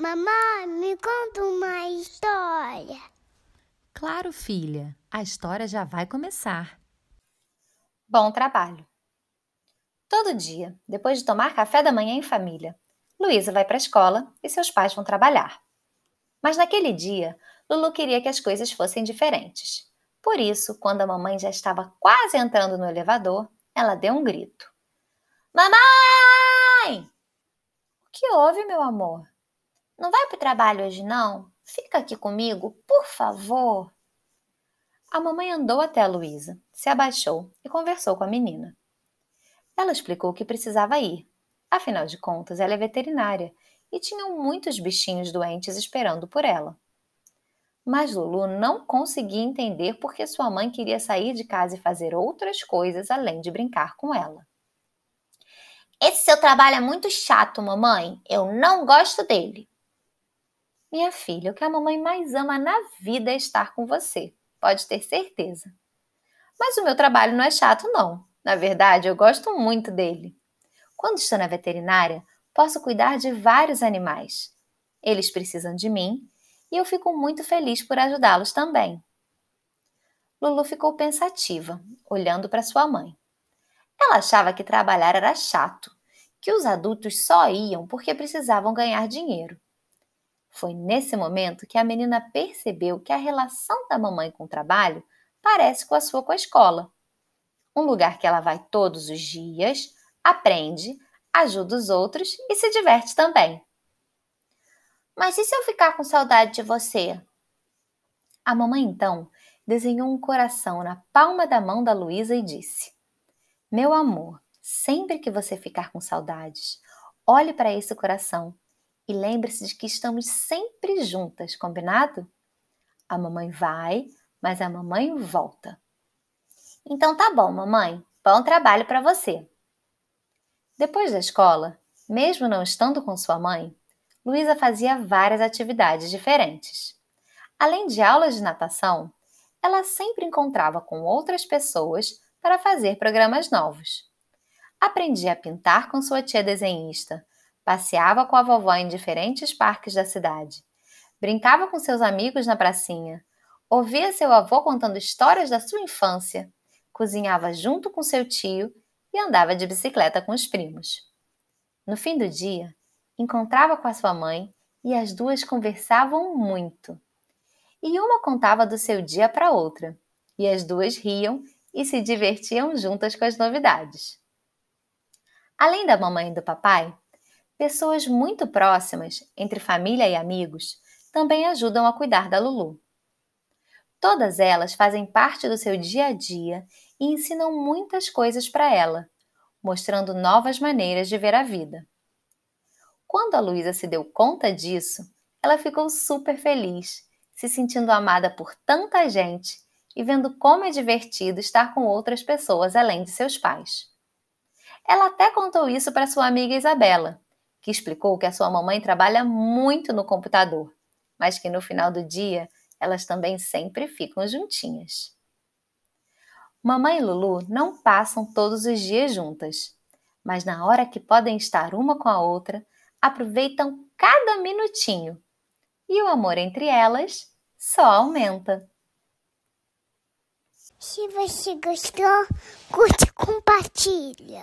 Mamãe, me conta uma história. Claro, filha, a história já vai começar. Bom trabalho. Todo dia, depois de tomar café da manhã em família, Luísa vai para a escola e seus pais vão trabalhar. Mas naquele dia, Lulu queria que as coisas fossem diferentes. Por isso, quando a mamãe já estava quase entrando no elevador, ela deu um grito: Mamãe! O que houve, meu amor? Não vai para o trabalho hoje, não? Fica aqui comigo, por favor. A mamãe andou até a Luísa, se abaixou e conversou com a menina. Ela explicou que precisava ir. Afinal de contas, ela é veterinária e tinham muitos bichinhos doentes esperando por ela. Mas Lulu não conseguia entender por que sua mãe queria sair de casa e fazer outras coisas além de brincar com ela. Esse seu trabalho é muito chato, mamãe. Eu não gosto dele. Minha filha, o que a mamãe mais ama na vida é estar com você. Pode ter certeza. Mas o meu trabalho não é chato, não. Na verdade, eu gosto muito dele. Quando estou na veterinária, posso cuidar de vários animais. Eles precisam de mim e eu fico muito feliz por ajudá-los também. Lulu ficou pensativa, olhando para sua mãe. Ela achava que trabalhar era chato, que os adultos só iam porque precisavam ganhar dinheiro. Foi nesse momento que a menina percebeu que a relação da mamãe com o trabalho parece com a sua com a escola. Um lugar que ela vai todos os dias, aprende, ajuda os outros e se diverte também. Mas e se eu ficar com saudade de você? A mamãe então desenhou um coração na palma da mão da Luísa e disse: Meu amor, sempre que você ficar com saudades, olhe para esse coração e lembre-se de que estamos sempre juntas, combinado? A mamãe vai, mas a mamãe volta. Então tá bom, mamãe. Bom trabalho para você. Depois da escola, mesmo não estando com sua mãe, Luísa fazia várias atividades diferentes. Além de aulas de natação, ela sempre encontrava com outras pessoas para fazer programas novos. Aprendia a pintar com sua tia desenhista, passeava com a vovó em diferentes parques da cidade, brincava com seus amigos na pracinha, ouvia seu avô contando histórias da sua infância, cozinhava junto com seu tio e andava de bicicleta com os primos. No fim do dia, encontrava com a sua mãe e as duas conversavam muito. E uma contava do seu dia para outra, e as duas riam e se divertiam juntas com as novidades. Além da mamãe e do papai, pessoas muito próximas, entre família e amigos, também ajudam a cuidar da Lulu. Todas elas fazem parte do seu dia a dia e ensinam muitas coisas para ela, mostrando novas maneiras de ver a vida. Quando a Luísa se deu conta disso, ela ficou super feliz, se sentindo amada por tanta gente e vendo como é divertido estar com outras pessoas além de seus pais. Ela até contou isso para sua amiga Isabela, que explicou que a sua mamãe trabalha muito no computador, mas que no final do dia elas também sempre ficam juntinhas. Mamãe e Lulu não passam todos os dias juntas, mas na hora que podem estar uma com a outra, aproveitam cada minutinho e o amor entre elas só aumenta. Se você gostou, curte e compartilha.